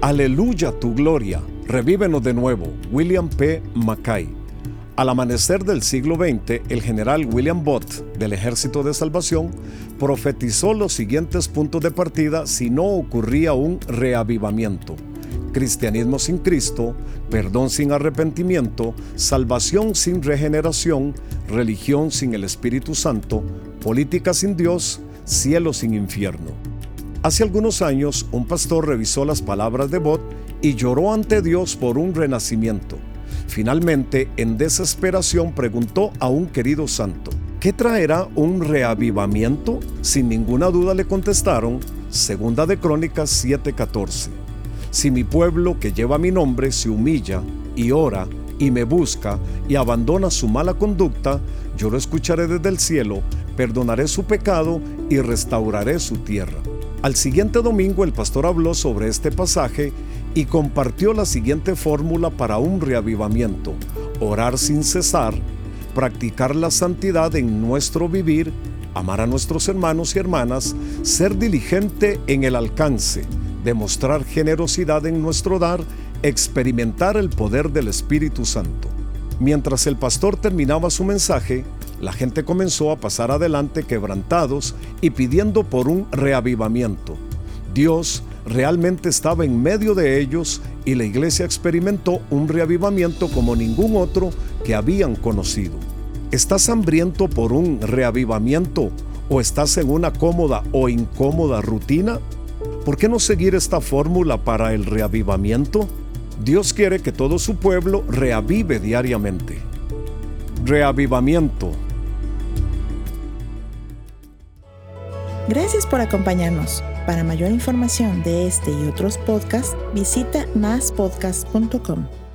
Aleluya tu gloria, revívenos de nuevo, William P. Mackay. Al amanecer del siglo XX, el general William Bott del Ejército de Salvación profetizó los siguientes puntos de partida si no ocurría un reavivamiento. Cristianismo sin Cristo, perdón sin arrepentimiento, salvación sin regeneración, religión sin el Espíritu Santo, política sin Dios, cielo sin infierno. Hace algunos años, un pastor revisó las palabras de Bot y lloró ante Dios por un renacimiento. Finalmente, en desesperación, preguntó a un querido santo, ¿qué traerá un reavivamiento? Sin ninguna duda le contestaron, Segunda de Crónicas 7:14. Si mi pueblo que lleva mi nombre se humilla y ora y me busca y abandona su mala conducta, yo lo escucharé desde el cielo, perdonaré su pecado y restauraré su tierra. Al siguiente domingo el pastor habló sobre este pasaje y compartió la siguiente fórmula para un reavivamiento. Orar sin cesar, practicar la santidad en nuestro vivir, amar a nuestros hermanos y hermanas, ser diligente en el alcance, demostrar generosidad en nuestro dar, experimentar el poder del Espíritu Santo. Mientras el pastor terminaba su mensaje, la gente comenzó a pasar adelante quebrantados y pidiendo por un reavivamiento. Dios realmente estaba en medio de ellos y la iglesia experimentó un reavivamiento como ningún otro que habían conocido. ¿Estás hambriento por un reavivamiento o estás en una cómoda o incómoda rutina? ¿Por qué no seguir esta fórmula para el reavivamiento? Dios quiere que todo su pueblo reavive diariamente. Reavivamiento Gracias por acompañarnos. Para mayor información de este y otros podcasts, visita maspodcast.com.